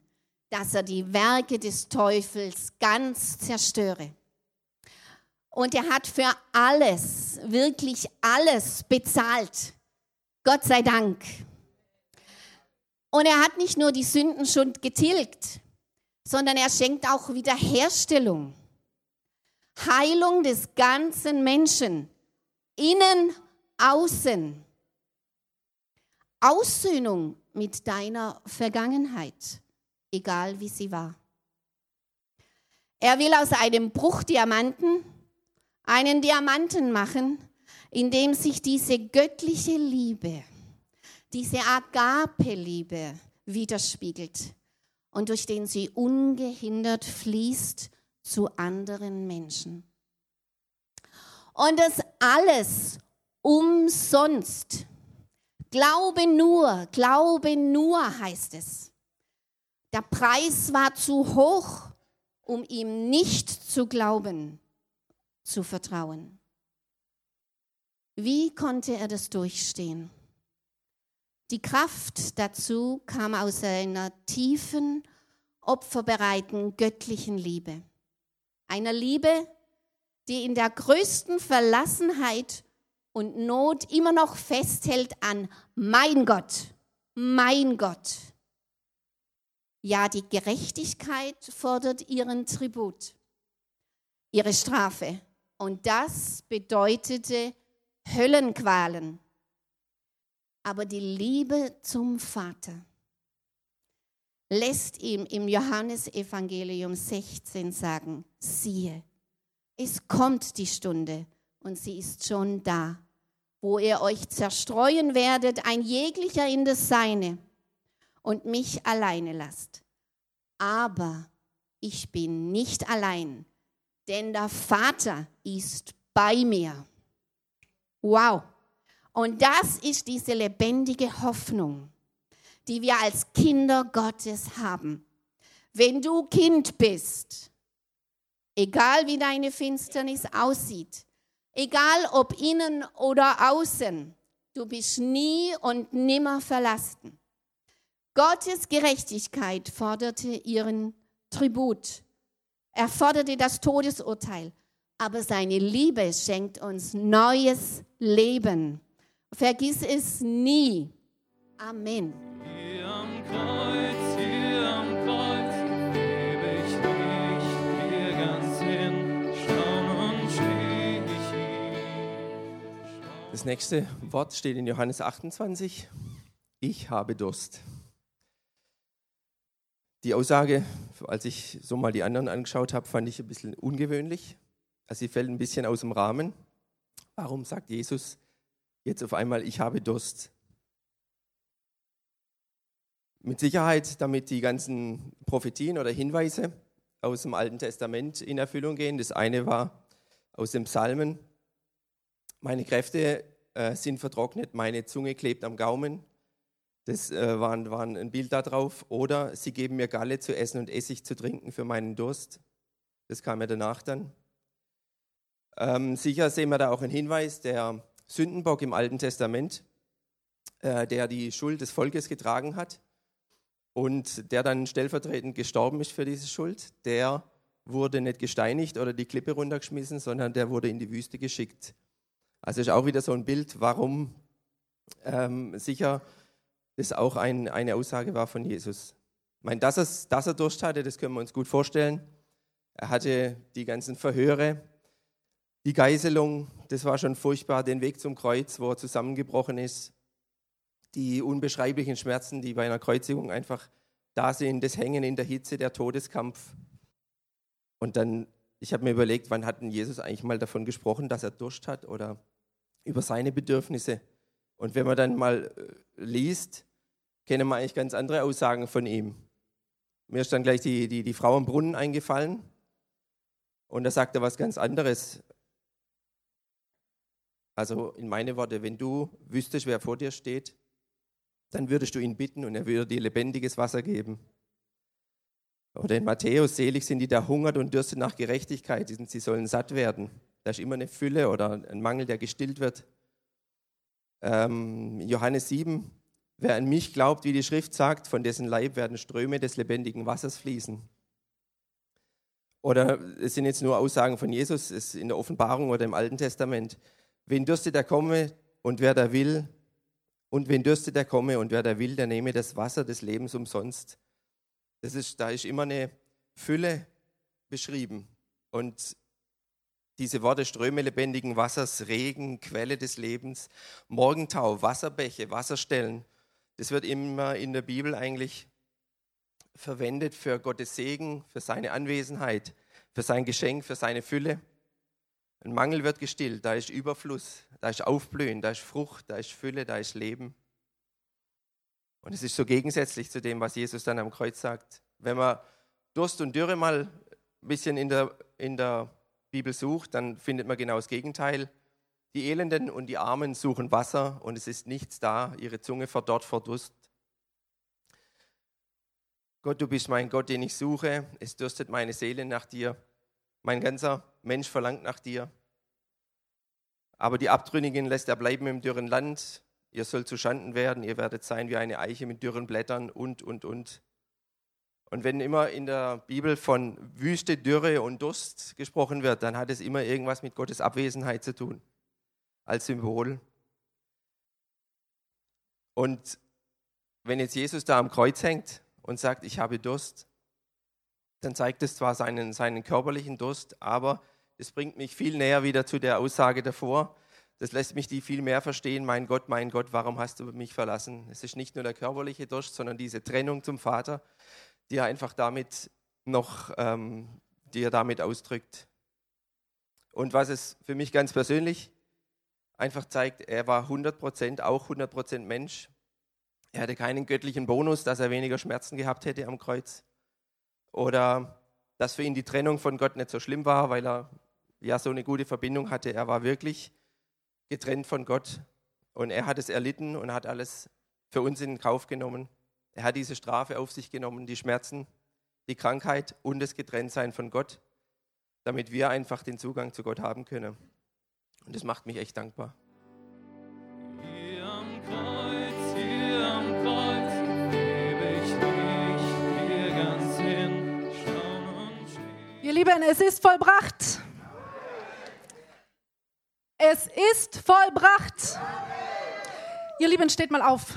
dass er die Werke des Teufels ganz zerstöre. Und er hat für alles, wirklich alles bezahlt. Gott sei Dank. Und er hat nicht nur die Sünden schon getilgt, sondern er schenkt auch Wiederherstellung, Heilung des ganzen Menschen, innen, außen, Aussöhnung mit deiner Vergangenheit, egal wie sie war. Er will aus einem Bruchdiamanten einen Diamanten machen, in dem sich diese göttliche Liebe, diese Agape-Liebe widerspiegelt und durch den sie ungehindert fließt zu anderen Menschen. Und das alles umsonst. Glaube nur, glaube nur heißt es. Der Preis war zu hoch, um ihm nicht zu glauben, zu vertrauen. Wie konnte er das durchstehen? Die Kraft dazu kam aus einer tiefen, opferbereiten, göttlichen Liebe. Einer Liebe, die in der größten Verlassenheit und Not immer noch festhält an mein Gott, mein Gott. Ja, die Gerechtigkeit fordert ihren Tribut, ihre Strafe. Und das bedeutete Höllenqualen aber die Liebe zum Vater lässt ihm im Johannesevangelium 16 sagen, siehe, es kommt die Stunde und sie ist schon da, wo ihr euch zerstreuen werdet, ein jeglicher in das Seine und mich alleine lasst. Aber ich bin nicht allein, denn der Vater ist bei mir. Wow. Und das ist diese lebendige Hoffnung, die wir als Kinder Gottes haben. Wenn du Kind bist, egal wie deine Finsternis aussieht, egal ob innen oder außen, du bist nie und nimmer verlassen. Gottes Gerechtigkeit forderte ihren Tribut. Er forderte das Todesurteil. Aber seine Liebe schenkt uns neues Leben. Vergiss es nie. Amen. Das nächste Wort steht in Johannes 28. Ich habe Durst. Die Aussage, als ich so mal die anderen angeschaut habe, fand ich ein bisschen ungewöhnlich. Also sie fällt ein bisschen aus dem Rahmen. Warum sagt Jesus jetzt auf einmal, ich habe Durst? Mit Sicherheit, damit die ganzen Prophetien oder Hinweise aus dem Alten Testament in Erfüllung gehen. Das eine war aus den Psalmen. Meine Kräfte äh, sind vertrocknet, meine Zunge klebt am Gaumen. Das äh, war, war ein Bild darauf. Oder sie geben mir Galle zu essen und Essig zu trinken für meinen Durst. Das kam ja danach dann. Ähm, sicher sehen wir da auch einen Hinweis, der Sündenbock im Alten Testament, äh, der die Schuld des Volkes getragen hat und der dann stellvertretend gestorben ist für diese Schuld, der wurde nicht gesteinigt oder die Klippe runtergeschmissen, sondern der wurde in die Wüste geschickt. Also ist auch wieder so ein Bild, warum ähm, sicher das auch ein, eine Aussage war von Jesus. Ich meine, dass, es, dass er Durst hatte, das können wir uns gut vorstellen. Er hatte die ganzen Verhöre, die Geißelung, das war schon furchtbar, den Weg zum Kreuz, wo er zusammengebrochen ist, die unbeschreiblichen Schmerzen, die bei einer Kreuzigung einfach da sind, das Hängen in der Hitze, der Todeskampf. Und dann, ich habe mir überlegt, wann hat denn Jesus eigentlich mal davon gesprochen, dass er Durst hat oder über seine Bedürfnisse. Und wenn man dann mal äh, liest, kennen wir eigentlich ganz andere Aussagen von ihm. Mir ist dann gleich die, die, die Frau am Brunnen eingefallen und da sagt er was ganz anderes. Also in meine Worte, wenn du wüsstest, wer vor dir steht, dann würdest du ihn bitten und er würde dir lebendiges Wasser geben. Oder in Matthäus, selig sind die, da hungert und dürstet nach Gerechtigkeit, sie sollen satt werden. Da ist immer eine Fülle oder ein Mangel, der gestillt wird. Ähm, Johannes 7, wer an mich glaubt, wie die Schrift sagt, von dessen Leib werden Ströme des lebendigen Wassers fließen. Oder es sind jetzt nur Aussagen von Jesus, es ist in der Offenbarung oder im Alten Testament. Wen dürstet, der komme und wer da will, und wen dürstet, der komme und wer da will, der nehme das Wasser des Lebens umsonst. Das ist, da ist immer eine Fülle beschrieben. Und diese Worte Ströme lebendigen Wassers, Regen, Quelle des Lebens, Morgentau, Wasserbäche, Wasserstellen, das wird immer in der Bibel eigentlich verwendet für Gottes Segen, für seine Anwesenheit, für sein Geschenk, für seine Fülle. Ein Mangel wird gestillt, da ist Überfluss, da ist Aufblühen, da ist Frucht, da ist Fülle, da ist Leben. Und es ist so gegensätzlich zu dem, was Jesus dann am Kreuz sagt. Wenn man Durst und Dürre mal ein bisschen in der, in der Bibel sucht, dann findet man genau das Gegenteil. Die Elenden und die Armen suchen Wasser und es ist nichts da, ihre Zunge verdorrt vor Durst. Gott, du bist mein Gott, den ich suche, es dürstet meine Seele nach dir. Mein ganzer Mensch verlangt nach dir. Aber die Abtrünnigen lässt er bleiben im dürren Land. Ihr sollt zu Schanden werden, ihr werdet sein wie eine Eiche mit dürren Blättern und, und, und. Und wenn immer in der Bibel von Wüste, Dürre und Durst gesprochen wird, dann hat es immer irgendwas mit Gottes Abwesenheit zu tun, als Symbol. Und wenn jetzt Jesus da am Kreuz hängt und sagt, ich habe Durst, dann zeigt es zwar seinen, seinen körperlichen Durst, aber es bringt mich viel näher wieder zu der Aussage davor. Das lässt mich die viel mehr verstehen, mein Gott, mein Gott, warum hast du mich verlassen? Es ist nicht nur der körperliche Durst, sondern diese Trennung zum Vater, die er einfach damit noch, ähm, die er damit ausdrückt. Und was es für mich ganz persönlich einfach zeigt, er war 100% auch 100% Mensch. Er hatte keinen göttlichen Bonus, dass er weniger Schmerzen gehabt hätte am Kreuz oder dass für ihn die Trennung von Gott nicht so schlimm war, weil er ja so eine gute Verbindung hatte. Er war wirklich getrennt von Gott. Und er hat es erlitten und hat alles für uns in Kauf genommen. Er hat diese Strafe auf sich genommen, die Schmerzen, die Krankheit und das Getrenntsein von Gott, damit wir einfach den Zugang zu Gott haben können. Und das macht mich echt dankbar. Hier am Kreuz, hier am Kreuz, gebe ich mich dir ganz hin. Schauen steht. Ihr Lieben, es ist vollbracht. Es ist vollbracht. Ihr Lieben, steht mal auf.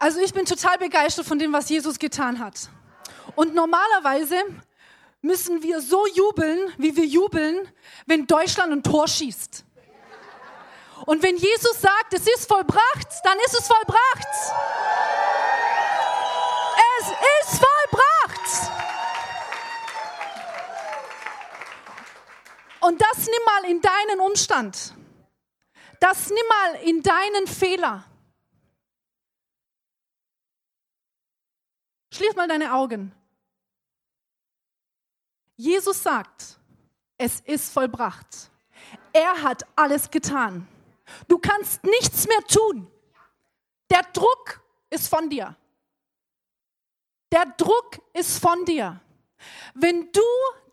Also ich bin total begeistert von dem, was Jesus getan hat. Und normalerweise müssen wir so jubeln, wie wir jubeln, wenn Deutschland ein Tor schießt. Und wenn Jesus sagt, es ist vollbracht, dann ist es vollbracht. Es ist vollbracht. Und das nimm mal in deinen Umstand. Das nimm mal in deinen Fehler. Schließ mal deine Augen. Jesus sagt, es ist vollbracht. Er hat alles getan. Du kannst nichts mehr tun. Der Druck ist von dir. Der Druck ist von dir. Wenn du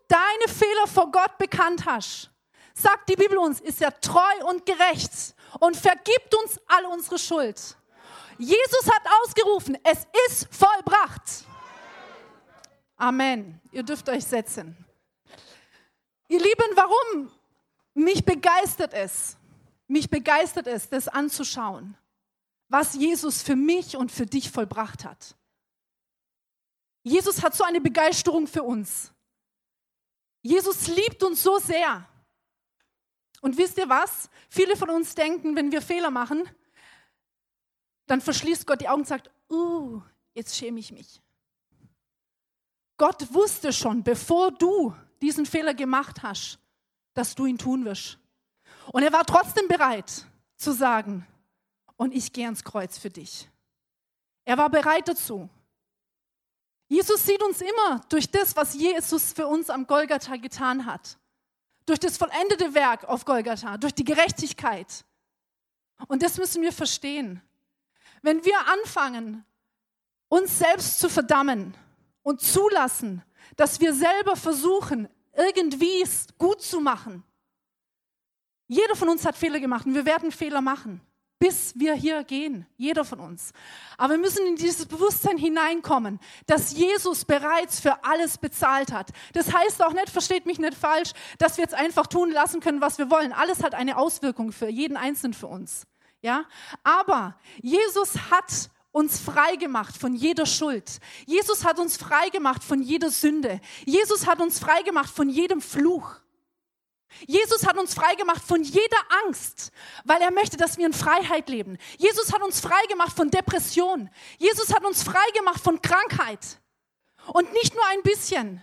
deine Fehler vor Gott bekannt hast, sagt die Bibel uns, ist er treu und gerecht und vergibt uns all unsere Schuld. Jesus hat ausgerufen, es ist vollbracht. Amen. Ihr dürft euch setzen. Ihr Lieben, warum? Mich begeistert es. Mich begeistert es, das anzuschauen, was Jesus für mich und für dich vollbracht hat. Jesus hat so eine Begeisterung für uns. Jesus liebt uns so sehr. Und wisst ihr was? Viele von uns denken, wenn wir Fehler machen, dann verschließt Gott die Augen und sagt, uh, jetzt schäme ich mich. Gott wusste schon, bevor du diesen Fehler gemacht hast, dass du ihn tun wirst. Und er war trotzdem bereit zu sagen, und ich gehe ans Kreuz für dich. Er war bereit dazu. Jesus sieht uns immer durch das, was Jesus für uns am Golgatha getan hat. Durch das vollendete Werk auf Golgatha, durch die Gerechtigkeit. Und das müssen wir verstehen. Wenn wir anfangen, uns selbst zu verdammen und zulassen, dass wir selber versuchen, irgendwie es gut zu machen. Jeder von uns hat Fehler gemacht und wir werden Fehler machen, bis wir hier gehen. Jeder von uns. Aber wir müssen in dieses Bewusstsein hineinkommen, dass Jesus bereits für alles bezahlt hat. Das heißt auch nicht, versteht mich nicht falsch, dass wir jetzt einfach tun lassen können, was wir wollen. Alles hat eine Auswirkung für jeden Einzelnen für uns. Ja? Aber Jesus hat uns frei gemacht von jeder Schuld. Jesus hat uns frei gemacht von jeder Sünde. Jesus hat uns frei gemacht von jedem Fluch. Jesus hat uns frei gemacht von jeder Angst, weil er möchte, dass wir in Freiheit leben. Jesus hat uns frei gemacht von Depression. Jesus hat uns frei gemacht von Krankheit. Und nicht nur ein bisschen,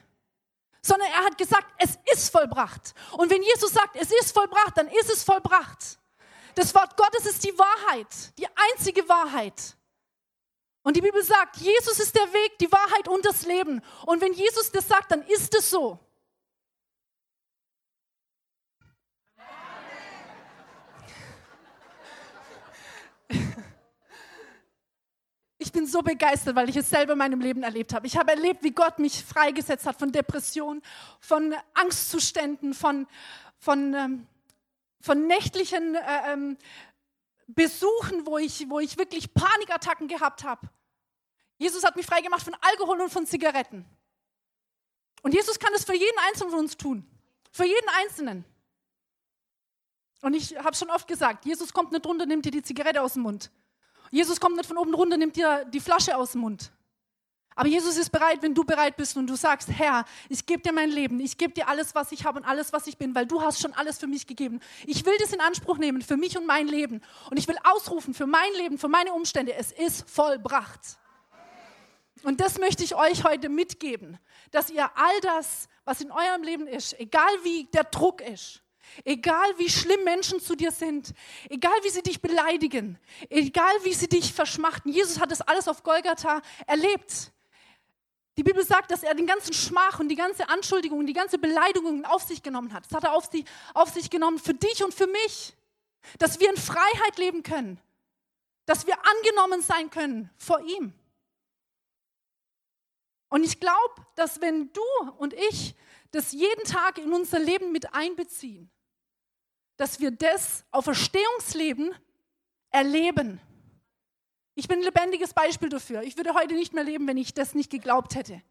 sondern er hat gesagt, es ist vollbracht. Und wenn Jesus sagt, es ist vollbracht, dann ist es vollbracht. Das Wort Gottes ist die Wahrheit, die einzige Wahrheit. Und die Bibel sagt, Jesus ist der Weg, die Wahrheit und das Leben. Und wenn Jesus das sagt, dann ist es so. Ich bin so begeistert, weil ich es selber in meinem Leben erlebt habe. Ich habe erlebt, wie Gott mich freigesetzt hat von Depressionen, von Angstzuständen, von, von, ähm, von nächtlichen äh, ähm, Besuchen, wo ich, wo ich wirklich Panikattacken gehabt habe. Jesus hat mich freigemacht von Alkohol und von Zigaretten. Und Jesus kann es für jeden Einzelnen von uns tun. Für jeden Einzelnen. Und ich habe schon oft gesagt, Jesus kommt nicht runter, nimmt dir die Zigarette aus dem Mund. Jesus kommt nicht von oben runter, nimmt dir die Flasche aus dem Mund. Aber Jesus ist bereit, wenn du bereit bist und du sagst, Herr, ich gebe dir mein Leben, ich gebe dir alles, was ich habe und alles, was ich bin, weil du hast schon alles für mich gegeben. Ich will das in Anspruch nehmen für mich und mein Leben. Und ich will ausrufen für mein Leben, für meine Umstände, es ist vollbracht. Und das möchte ich euch heute mitgeben, dass ihr all das, was in eurem Leben ist, egal wie der Druck ist, egal wie schlimm Menschen zu dir sind, egal wie sie dich beleidigen, egal wie sie dich verschmachten, Jesus hat das alles auf Golgatha erlebt. Die Bibel sagt, dass er den ganzen Schmach und die ganze Anschuldigung und die ganze Beleidigung auf sich genommen hat. Das hat er auf, sie, auf sich genommen für dich und für mich. Dass wir in Freiheit leben können. Dass wir angenommen sein können vor ihm. Und ich glaube, dass wenn du und ich das jeden Tag in unser Leben mit einbeziehen, dass wir das Auferstehungsleben erleben. Ich bin ein lebendiges Beispiel dafür. Ich würde heute nicht mehr leben, wenn ich das nicht geglaubt hätte.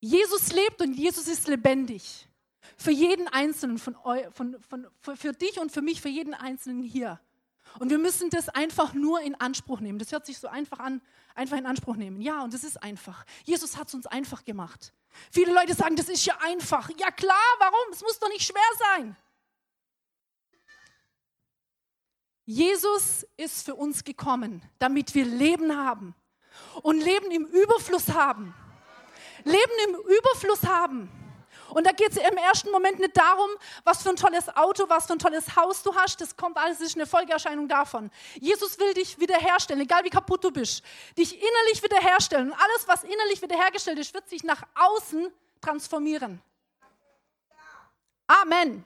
Jesus lebt und Jesus ist lebendig. Für jeden Einzelnen von von, von, für, für dich und für mich, für jeden Einzelnen hier. Und wir müssen das einfach nur in Anspruch nehmen. Das hört sich so einfach an, einfach in Anspruch nehmen. Ja, und das ist einfach. Jesus hat es uns einfach gemacht. Viele Leute sagen, das ist ja einfach. Ja klar, warum? Es muss doch nicht schwer sein. Jesus ist für uns gekommen, damit wir Leben haben und Leben im Überfluss haben. Leben im Überfluss haben. Und da geht es im ersten Moment nicht darum, was für ein tolles Auto, was für ein tolles Haus du hast. Das kommt alles, das ist eine Folgeerscheinung davon. Jesus will dich wiederherstellen, egal wie kaputt du bist. Dich innerlich wiederherstellen. Und alles, was innerlich wiederhergestellt ist, wird sich nach außen transformieren. Amen.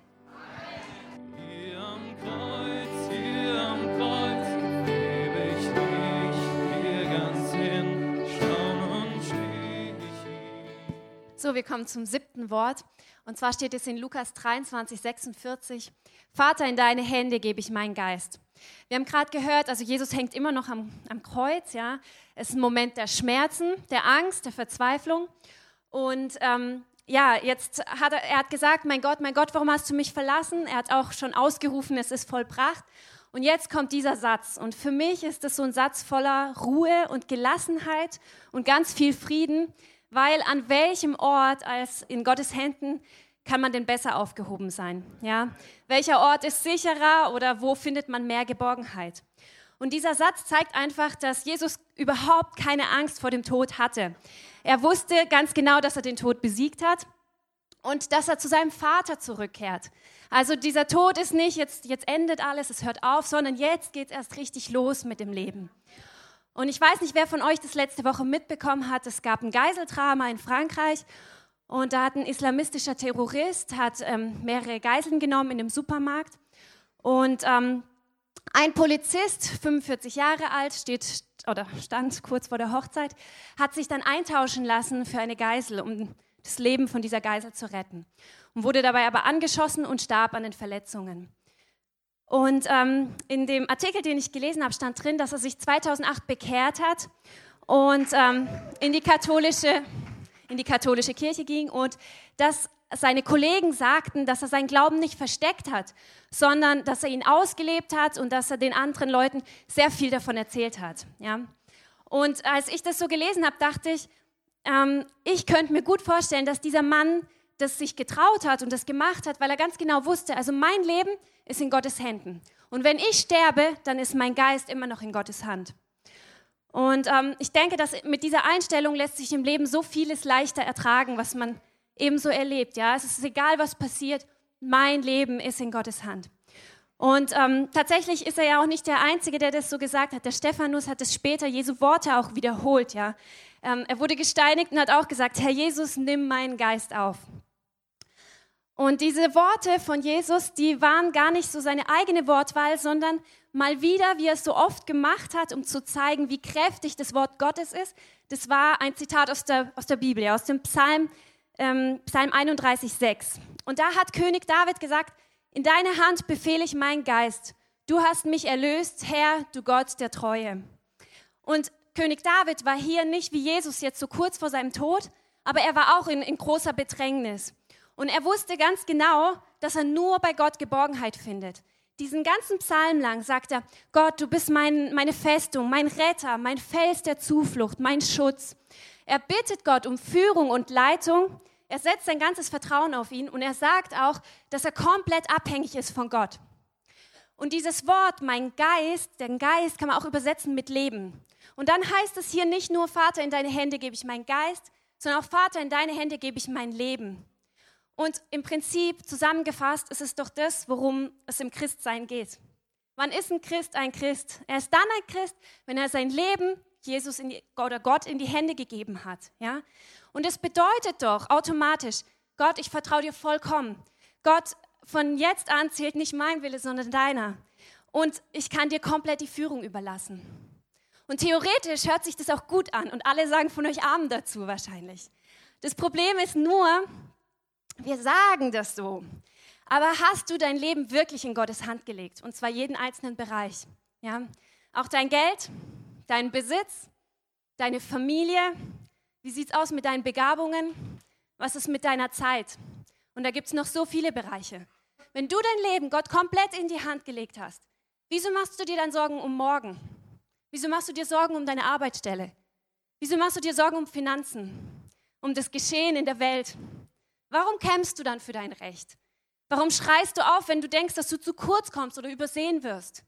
So, wir kommen zum siebten Wort. Und zwar steht es in Lukas 23, 46. Vater, in deine Hände gebe ich meinen Geist. Wir haben gerade gehört, also Jesus hängt immer noch am, am Kreuz, ja. Es ist ein Moment der Schmerzen, der Angst, der Verzweiflung. Und ähm, ja, jetzt hat er, er hat gesagt, mein Gott, mein Gott, warum hast du mich verlassen? Er hat auch schon ausgerufen, es ist vollbracht. Und jetzt kommt dieser Satz. Und für mich ist es so ein Satz voller Ruhe und Gelassenheit und ganz viel Frieden, weil an welchem Ort als in Gottes Händen kann man denn besser aufgehoben sein? Ja? Welcher Ort ist sicherer oder wo findet man mehr Geborgenheit? Und dieser Satz zeigt einfach, dass Jesus überhaupt keine Angst vor dem Tod hatte. Er wusste ganz genau, dass er den Tod besiegt hat und dass er zu seinem Vater zurückkehrt. Also dieser Tod ist nicht, jetzt, jetzt endet alles, es hört auf, sondern jetzt geht es erst richtig los mit dem Leben. Und ich weiß nicht, wer von euch das letzte Woche mitbekommen hat, es gab ein Geiseldrama in Frankreich und da hat ein islamistischer Terrorist hat, ähm, mehrere Geiseln genommen in einem Supermarkt und ähm, ein Polizist, 45 Jahre alt, steht oder stand kurz vor der Hochzeit, hat sich dann eintauschen lassen für eine Geisel, um das Leben von dieser Geisel zu retten. Und wurde dabei aber angeschossen und starb an den Verletzungen. Und ähm, in dem Artikel, den ich gelesen habe, stand drin, dass er sich 2008 bekehrt hat und ähm, in, die katholische, in die katholische Kirche ging und dass seine Kollegen sagten, dass er seinen Glauben nicht versteckt hat, sondern dass er ihn ausgelebt hat und dass er den anderen Leuten sehr viel davon erzählt hat. Ja? Und als ich das so gelesen habe, dachte ich, ähm, ich könnte mir gut vorstellen, dass dieser Mann das sich getraut hat und das gemacht hat, weil er ganz genau wusste, also mein Leben ist in Gottes Händen. Und wenn ich sterbe, dann ist mein Geist immer noch in Gottes Hand. Und ähm, ich denke, dass mit dieser Einstellung lässt sich im Leben so vieles leichter ertragen, was man ebenso erlebt. Ja, es ist egal, was passiert. Mein Leben ist in Gottes Hand. Und ähm, tatsächlich ist er ja auch nicht der Einzige, der das so gesagt hat. Der Stephanus hat es später Jesu Worte auch wiederholt. Ja, ähm, er wurde gesteinigt und hat auch gesagt: Herr Jesus, nimm meinen Geist auf. Und diese Worte von Jesus, die waren gar nicht so seine eigene Wortwahl, sondern mal wieder, wie er es so oft gemacht hat, um zu zeigen, wie kräftig das Wort Gottes ist. Das war ein Zitat aus der, aus der Bibel, aus dem Psalm, ähm, Psalm 31, 6. Und da hat König David gesagt, in deine Hand befehle ich meinen Geist. Du hast mich erlöst, Herr, du Gott der Treue. Und König David war hier nicht wie Jesus jetzt so kurz vor seinem Tod, aber er war auch in, in großer Bedrängnis. Und er wusste ganz genau, dass er nur bei Gott Geborgenheit findet. Diesen ganzen Psalm lang sagt er, Gott, du bist mein, meine Festung, mein Retter, mein Fels der Zuflucht, mein Schutz. Er bittet Gott um Führung und Leitung. Er setzt sein ganzes Vertrauen auf ihn und er sagt auch, dass er komplett abhängig ist von Gott. Und dieses Wort, mein Geist, den Geist kann man auch übersetzen mit Leben. Und dann heißt es hier nicht nur, Vater, in deine Hände gebe ich meinen Geist, sondern auch, Vater, in deine Hände gebe ich mein Leben. Und im Prinzip zusammengefasst ist es doch das, worum es im Christsein geht. Wann ist ein Christ ein Christ? Er ist dann ein Christ, wenn er sein Leben Jesus die, oder Gott in die Hände gegeben hat. Ja? Und es bedeutet doch automatisch, Gott, ich vertraue dir vollkommen. Gott, von jetzt an zählt nicht mein Wille, sondern deiner. Und ich kann dir komplett die Führung überlassen. Und theoretisch hört sich das auch gut an und alle sagen von euch Amen dazu wahrscheinlich. Das Problem ist nur, wir sagen das so. Aber hast du dein Leben wirklich in Gottes Hand gelegt? Und zwar jeden einzelnen Bereich. Ja? Auch dein Geld, deinen Besitz, deine Familie. Wie sieht es aus mit deinen Begabungen? Was ist mit deiner Zeit? Und da gibt es noch so viele Bereiche. Wenn du dein Leben Gott komplett in die Hand gelegt hast, wieso machst du dir dann Sorgen um morgen? Wieso machst du dir Sorgen um deine Arbeitsstelle? Wieso machst du dir Sorgen um Finanzen, um das Geschehen in der Welt? Warum kämpfst du dann für dein Recht? Warum schreist du auf, wenn du denkst, dass du zu kurz kommst oder übersehen wirst?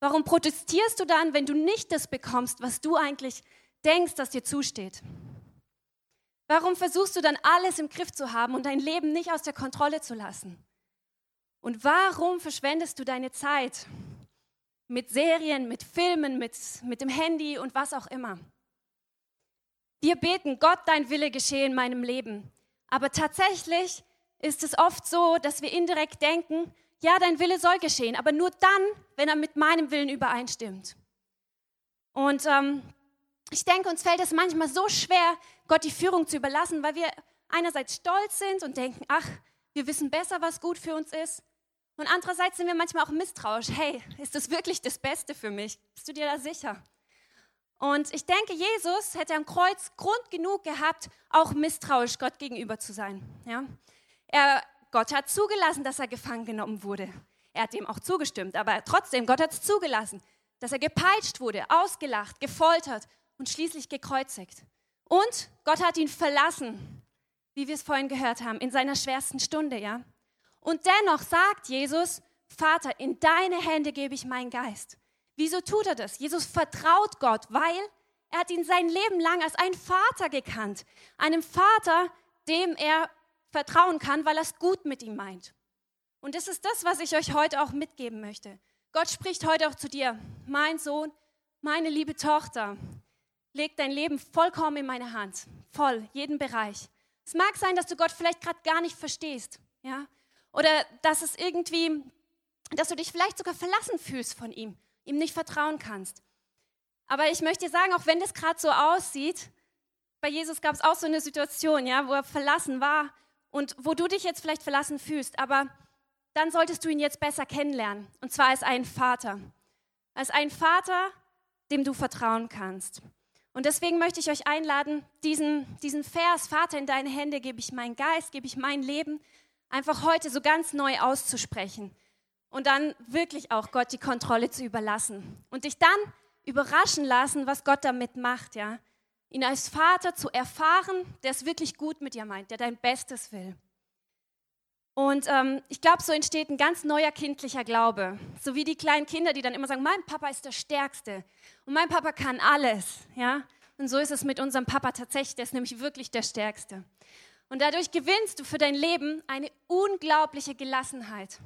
Warum protestierst du dann, wenn du nicht das bekommst, was du eigentlich denkst, dass dir zusteht? Warum versuchst du dann alles im Griff zu haben und dein Leben nicht aus der Kontrolle zu lassen? Und warum verschwendest du deine Zeit mit Serien, mit Filmen, mit, mit dem Handy und was auch immer? Wir beten, Gott, dein Wille geschehe in meinem Leben. Aber tatsächlich ist es oft so, dass wir indirekt denken, ja, dein Wille soll geschehen, aber nur dann, wenn er mit meinem Willen übereinstimmt. Und ähm, ich denke, uns fällt es manchmal so schwer, Gott die Führung zu überlassen, weil wir einerseits stolz sind und denken, ach, wir wissen besser, was gut für uns ist. Und andererseits sind wir manchmal auch misstrauisch. Hey, ist das wirklich das Beste für mich? Bist du dir da sicher? Und ich denke, Jesus hätte am Kreuz Grund genug gehabt, auch misstrauisch Gott gegenüber zu sein. Ja? Er, Gott hat zugelassen, dass er gefangen genommen wurde. Er hat dem auch zugestimmt, aber trotzdem, Gott hat es zugelassen, dass er gepeitscht wurde, ausgelacht, gefoltert und schließlich gekreuzigt. Und Gott hat ihn verlassen, wie wir es vorhin gehört haben, in seiner schwersten Stunde, ja. Und dennoch sagt Jesus, Vater, in deine Hände gebe ich meinen Geist. Wieso tut er das? Jesus vertraut Gott, weil er hat ihn sein Leben lang als einen Vater gekannt. Einem Vater, dem er vertrauen kann, weil er es gut mit ihm meint. Und das ist das, was ich euch heute auch mitgeben möchte. Gott spricht heute auch zu dir, mein Sohn, meine liebe Tochter, leg dein Leben vollkommen in meine Hand, voll, jeden Bereich. Es mag sein, dass du Gott vielleicht gerade gar nicht verstehst, ja, oder dass es irgendwie, dass du dich vielleicht sogar verlassen fühlst von ihm ihm nicht vertrauen kannst. Aber ich möchte dir sagen, auch wenn das gerade so aussieht, bei Jesus gab es auch so eine Situation, ja, wo er verlassen war und wo du dich jetzt vielleicht verlassen fühlst, aber dann solltest du ihn jetzt besser kennenlernen. Und zwar als einen Vater. Als einen Vater, dem du vertrauen kannst. Und deswegen möchte ich euch einladen, diesen, diesen Vers, Vater, in deine Hände gebe ich meinen Geist, gebe ich mein Leben, einfach heute so ganz neu auszusprechen und dann wirklich auch Gott die Kontrolle zu überlassen und dich dann überraschen lassen, was Gott damit macht, ja. Ihn als Vater zu erfahren, der es wirklich gut mit dir meint, der dein Bestes will. Und ähm, ich glaube, so entsteht ein ganz neuer kindlicher Glaube. So wie die kleinen Kinder, die dann immer sagen, mein Papa ist der Stärkste und mein Papa kann alles. Ja? Und so ist es mit unserem Papa tatsächlich, der ist nämlich wirklich der Stärkste. Und dadurch gewinnst du für dein Leben eine unglaubliche Gelassenheit.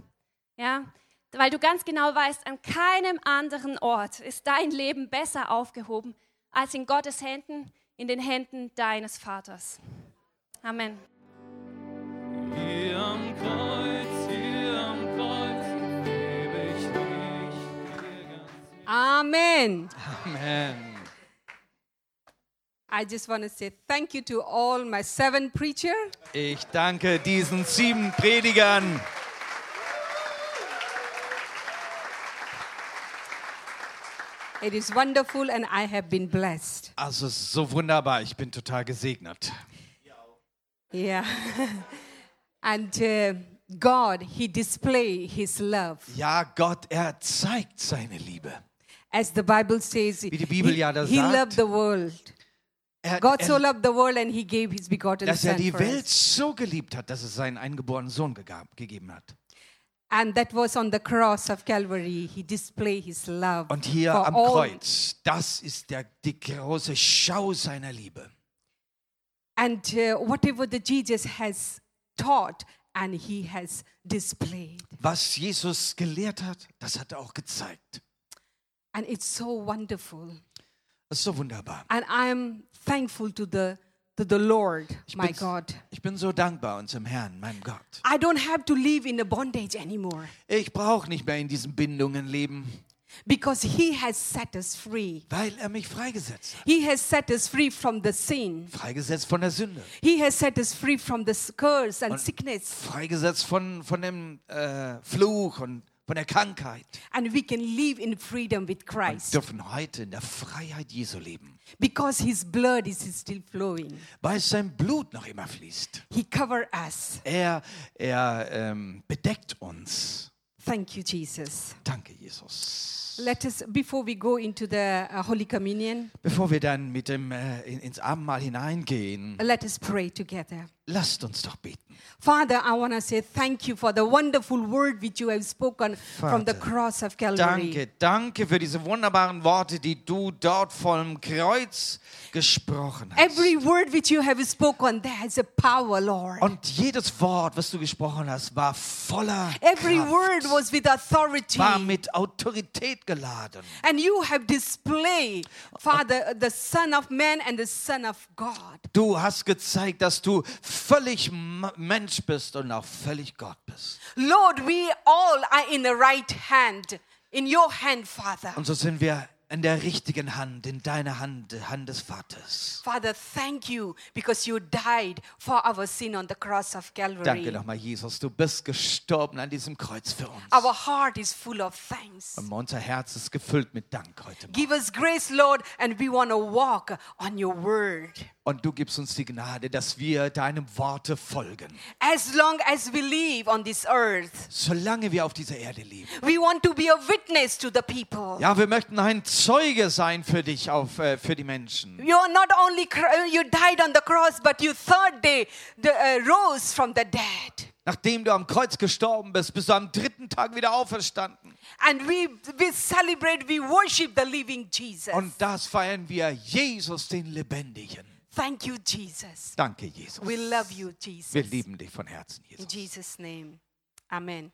Ja, weil du ganz genau weißt, an keinem anderen Ort ist dein Leben besser aufgehoben als in Gottes Händen, in den Händen deines Vaters. Amen. Hier am Kreuz, hier am Kreuz lebe ich nicht ganz Amen. Amen. I just want to say thank you to all my seven preacher. Ich danke diesen sieben Predigern. It is wonderful and I have been blessed. Also es ist so wunderbar, ich bin total gesegnet. Yeah. and uh, God, He display His love. Ja, Gott, er zeigt seine Liebe. As the Bible says, Wie die Bibel he, ja da he sagt. loved the world. Er, God so er, loved the world and He gave His begotten dass er Son die Welt so geliebt hat, dass es seinen eingeborenen Sohn gegeben hat. And that was on the cross of Calvary. He displayed His love Und hier am Kreuz, das ist der, die große Schau seiner Liebe. and uh, whatever the Jesus has taught and he has displayed. Was Jesus gelehrt hat, das hat er auch gezeigt. And it's so wonderful. Das ist so wunderbar. And I am thankful to the, to the Lord, Ich my bin, God. ich bin so dankbar unserem Herrn, meinem Gott. I don't have to live in a bondage anymore Ich brauche nicht mehr in diesen Bindungen leben, because He has set us free. weil er mich freigesetzt hat. He has set us free from the sin. Freigesetzt von der Sünde. He has set us free from the curse and Und- sickness. Freigesetzt von, von dem äh, Fluch und von der Krankheit. And we can live in freedom with Und Christ dürfen heute in der Freiheit Jesu leben. because His blood is still flowing. Weil sein Blut noch immer fließt. He covered us. Er, er ähm, bedeckt uns. Thank you, Jesus. Danke, Jesus. Let us, before we go into the uh, Holy Communion, Bevor wir dann mit dem, äh, in, ins Abendmahl hineingehen, let us pray together. lasst uns doch beten. Father, I want to say thank you for the wonderful word which you have spoken from the Vater, cross of Calvary. Danke, danke für diese wunderbaren Worte, die du dort vom Kreuz gesprochen hast. Every word which you have spoken, there has a power, Lord. Und jedes Wort, was du gesprochen hast, war voller Every Kraft, word was with authority. war mit Autorität geladen. And you have displayed, Father, the Son of Man and the Son of God. Du hast gezeigt, dass du völlig Mensch bist und auch völlig Gott bist. Lord, we all are in the right hand, in your hand, Father. Und so sind wir in der richtigen Hand, in deiner Hand, Hand des Vaters. Father, thank you because you died for our sin on the cross of Danke Calvary. nochmal, Jesus. Du bist gestorben an diesem Kreuz für uns. Our heart is full of thanks. Und unser Herz ist gefüllt mit Dank heute Morgen. Give us grace, Lord, and we want to walk on your word. Und du gibst uns die Gnade, dass wir deinem Worte folgen. As long as we live on this earth, Solange wir auf dieser Erde leben. we want to be a witness to the people. Ja, wir möchten ein Zeuge sein für dich, auf, äh, für die Menschen. You are not only cr- you died on the cross, but you third day the, uh, rose from the dead. Nachdem du am Kreuz gestorben bist, bist du am dritten Tag wieder auferstanden. And we, we celebrate, we worship the living Jesus. Und das feiern wir Jesus, den Lebendigen. Thank you, Jesus. Danke, Jesus. We love you, Jesus. Wir lieben dich von Herzen, In Jesus. Jesus' name. Amen.